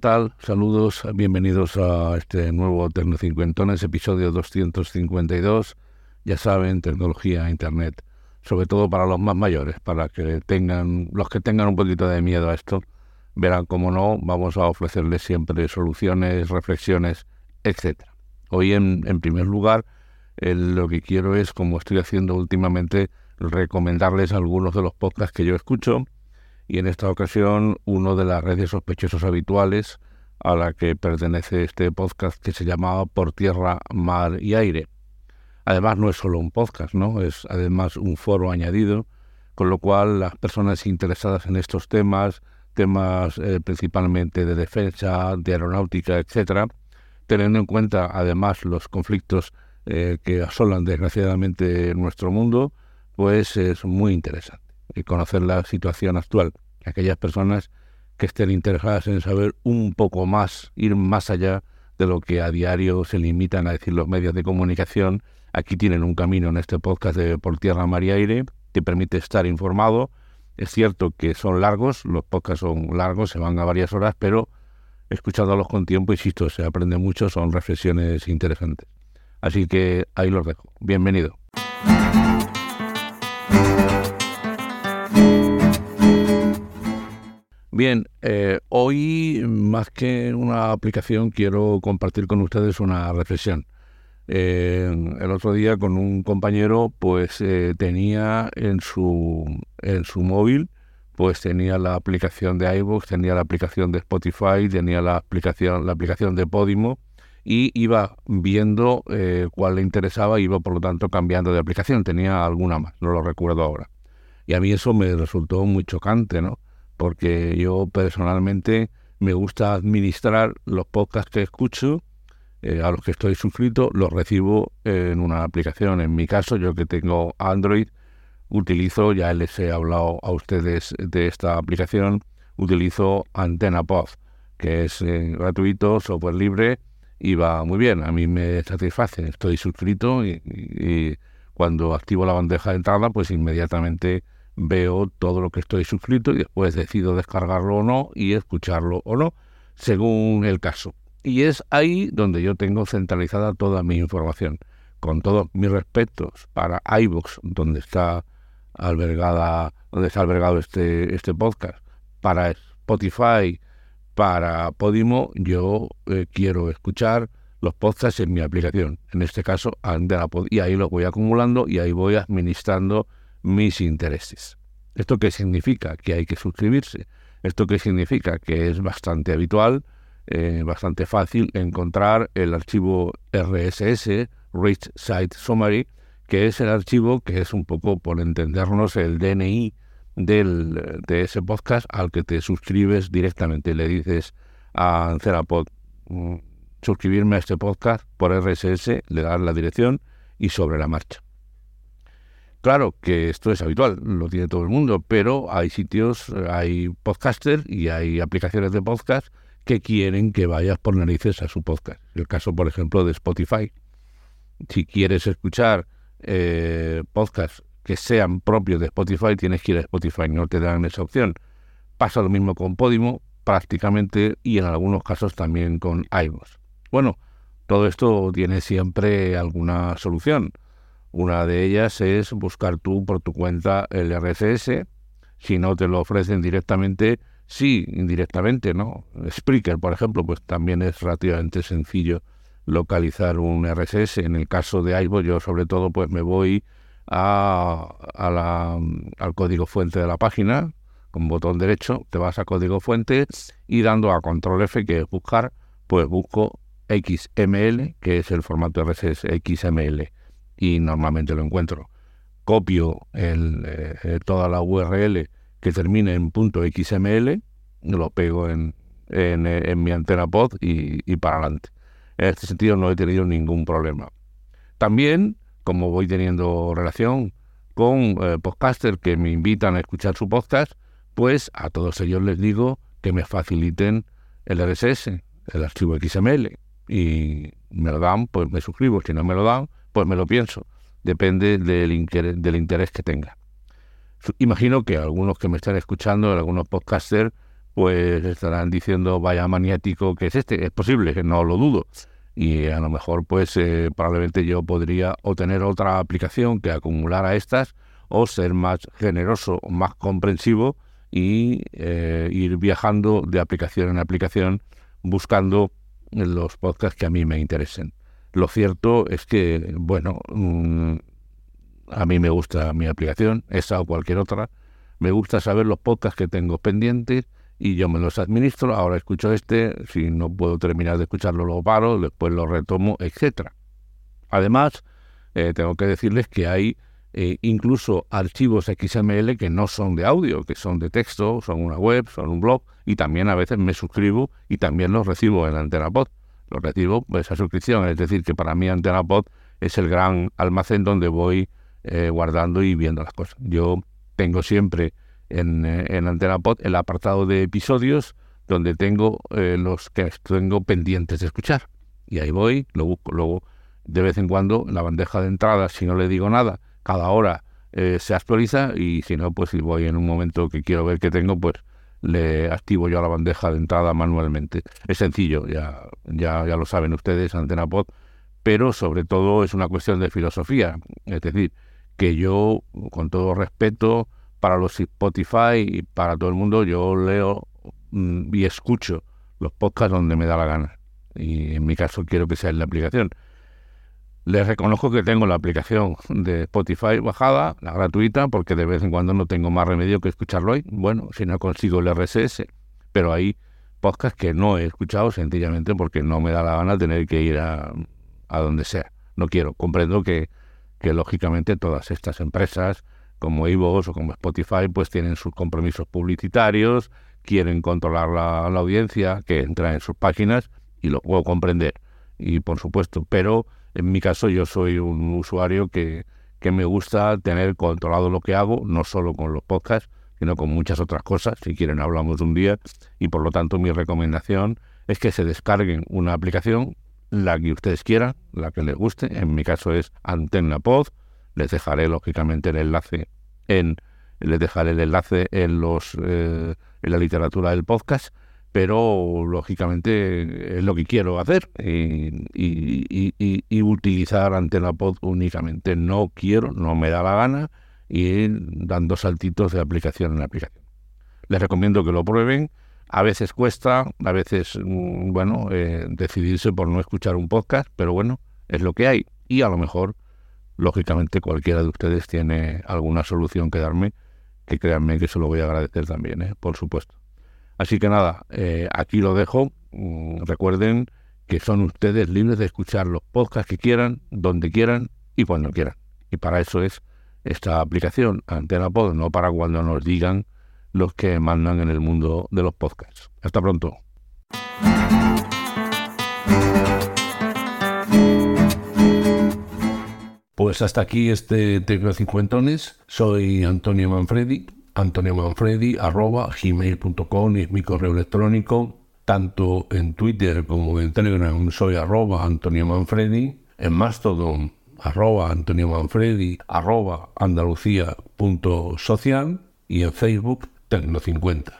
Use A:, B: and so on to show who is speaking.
A: ¿qué tal? Saludos, bienvenidos a este nuevo Tecnocincuentones, episodio 252. Ya saben, tecnología, internet, sobre todo para los más mayores, para que tengan, los que tengan un poquito de miedo a esto, verán cómo no, vamos a ofrecerles siempre soluciones, reflexiones, etc. Hoy, en, primer lugar, lo que quiero es, como estoy haciendo últimamente, recomendarles algunos de los podcasts que yo escucho y en esta ocasión uno de las redes sospechosos habituales a la que pertenece este podcast que se llama Por Tierra, Mar y Aire. Además no es solo un podcast, ¿no? Es además un foro añadido, con lo cual las personas interesadas en estos temas, temas eh, principalmente de defensa, de aeronáutica, etcétera, teniendo en cuenta además los conflictos eh, que asolan desgraciadamente nuestro mundo, pues es muy interesante y conocer la situación actual. Aquellas personas que estén interesadas en saber un poco más, ir más allá de lo que a diario se limitan a decir los medios de comunicación, aquí tienen un camino en este podcast de Por Tierra, Mar y Aire que permite estar informado. Es cierto que son largos, los podcasts son largos, se van a varias horas, pero escuchándolos con tiempo, insisto, se aprende mucho, son reflexiones interesantes. Así que ahí los dejo. Bienvenido. Bien, eh, hoy más que una aplicación quiero compartir con ustedes una reflexión. Eh, el otro día con un compañero pues eh, tenía en su, en su móvil pues tenía la aplicación de iVoox, tenía la aplicación de Spotify, tenía la aplicación, la aplicación de Podimo y iba viendo cuál le interesaba, iba por lo tanto cambiando de aplicación, tenía alguna más, no lo recuerdo ahora. Y a mí eso me resultó muy chocante, ¿no? Porque yo personalmente me gusta administrar los podcasts que escucho, eh, a los que estoy suscrito, los recibo en una aplicación. En mi caso, yo que tengo Android, utilizo, ya les he hablado a ustedes de esta aplicación, utilizo AntennaPod, que es eh, gratuito, software libre y va muy bien. A mí me satisface. Estoy suscrito y cuando activo la bandeja de entrada, pues inmediatamente veo todo lo que estoy suscrito y después decido descargarlo o no y escucharlo o no, según el caso. Y es ahí donde yo tengo centralizada toda mi información, con todos mis respetos para iVoox, donde está albergada, donde está albergado este, este podcast, para Spotify, para Podimo, yo eh, quiero escuchar los podcasts en mi aplicación, en este caso y ahí los voy acumulando y ahí voy administrando mis intereses. ¿Esto qué significa? Que hay que suscribirse. ¿Esto qué significa? Que es bastante habitual, eh, bastante fácil encontrar el archivo RSS, Rich Site Summary, que es el archivo que es un poco, por entendernos, el DNI del, de ese podcast al que te suscribes directamente. Le dices a Cerapod, mm, suscribirme a este podcast por RSS, le das la dirección y sobre la marcha. Claro que esto es habitual, lo tiene todo el mundo, pero hay sitios, hay podcasters y hay aplicaciones de podcast que quieren que vayas por narices a su podcast. El caso, por ejemplo, de Spotify. Si quieres escuchar eh, podcasts que sean propios de Spotify, tienes que ir a Spotify, no te dan esa opción. Pasa lo mismo con Podimo, prácticamente, y en algunos casos también con iVoox. Bueno, todo esto tiene siempre alguna solución. Una de ellas es buscar tú por tu cuenta el RSS. Si no te lo ofrecen directamente, sí, indirectamente, ¿no? Spreaker, por ejemplo, pues también es relativamente sencillo localizar un RSS. En el caso de iVoox, yo sobre todo pues me voy a, al código fuente de la página, con botón derecho, te vas a código fuente y dando a control F, que es buscar, pues busco XML, que es el formato RSS XML y normalmente lo encuentro. Copio el, eh, toda la URL que termine en .xml, lo pego en, en, mi antena pod y, para adelante. En este sentido no he tenido ningún problema. También, como voy teniendo relación con eh, podcasters que me invitan a escuchar su podcast, pues a todos ellos les digo que me faciliten el RSS, el archivo XML, y me lo dan, pues me suscribo. Si no me lo dan, pues me lo pienso. Depende del interés, que tenga. Imagino que algunos que me están escuchando, algunos podcasters, pues estarán diciendo vaya maniático que es este. Es posible, no lo dudo. Y a lo mejor, pues eh, probablemente yo podría o tener otra aplicación que acumulara estas o ser más generoso, más comprensivo y eh, ir viajando de aplicación en aplicación buscando los podcasts que a mí me interesen. Lo cierto es que, bueno, mm, a mí me gusta mi aplicación, esa o cualquier otra. Me gusta saber los podcasts que tengo pendientes y yo me los administro. Ahora escucho este, si no puedo terminar de escucharlo, lo paro, después lo retomo, etcétera. Además, eh, tengo que decirles que hay eh, incluso archivos XML que no son de audio, que son de texto, son una web, son un blog, y también a veces me suscribo y también los recibo en AntenaPod. Los recibo esa suscripción, es decir, que para mí AntenaPod es el gran almacén donde voy eh, guardando y viendo las cosas. Yo tengo siempre en, eh, en AntenaPod el apartado de episodios donde tengo los que tengo pendientes de escuchar. Y ahí voy, lo busco. Luego, de vez en cuando, la bandeja de entrada, si no le digo nada, cada hora eh, se actualiza y si no, pues si voy en un momento que quiero ver que tengo, pues le activo yo la bandeja de entrada manualmente. Es sencillo, ya, ya, ya lo saben ustedes, Antena Pod, pero sobre todo es una cuestión de filosofía. Es decir, que yo, con todo respeto para los Spotify y para todo el mundo, yo leo mm, y escucho los podcasts donde me da la gana. Y en mi caso quiero que sea en la aplicación. Les reconozco que tengo la aplicación de Spotify bajada, la gratuita, porque de vez en cuando no tengo más remedio que escucharlo ahí. Bueno, si no consigo el RSS, pero hay podcasts que no he escuchado sencillamente porque no me da la gana tener que ir a, a donde sea. No quiero. Comprendo que, que lógicamente todas estas empresas como Evox o como Spotify pues tienen sus compromisos publicitarios, quieren controlar la, la audiencia que entra en sus páginas y lo puedo comprender. Y por supuesto, pero en mi caso, yo soy un usuario que, que me gusta tener controlado lo que hago, no solo con los podcasts, sino con muchas otras cosas. Si quieren, hablamos un día. Y por lo tanto, mi recomendación es que se descarguen una aplicación, la que ustedes quieran, la que les guste. En mi caso es AntennaPod. Les dejaré, lógicamente, el enlace en les dejaré el enlace en los eh, en la literatura del podcast pero lógicamente es lo que quiero hacer y, y, utilizar Antena Pod únicamente. No quiero, no me da la gana ir dando saltitos de aplicación en aplicación. Les recomiendo que lo prueben. A veces cuesta, a veces, mm, bueno, eh, decidirse por no escuchar un podcast, pero bueno, es lo que hay. Y a lo mejor, lógicamente, cualquiera de ustedes tiene alguna solución que darme, que créanme que se lo voy a agradecer también, ¿eh? por supuesto. Así que nada, eh, aquí lo dejo. Mm, recuerden que son ustedes libres de escuchar los podcasts que quieran, donde quieran y cuando quieran. Y para eso es esta aplicación, Antena Pod, no para cuando nos digan los que mandan en el mundo de los podcasts. Hasta pronto. Pues hasta aquí este Tecno Cincuentones. Soy Antonio Manfredi Antonio Manfredi, arroba gmail.com es mi correo electrónico. Tanto en Twitter como en Telegram soy arroba Antonio Manfredi. En Mastodon, arroba Antonio Manfredi, arroba andalucía.social y en Facebook Tecno50.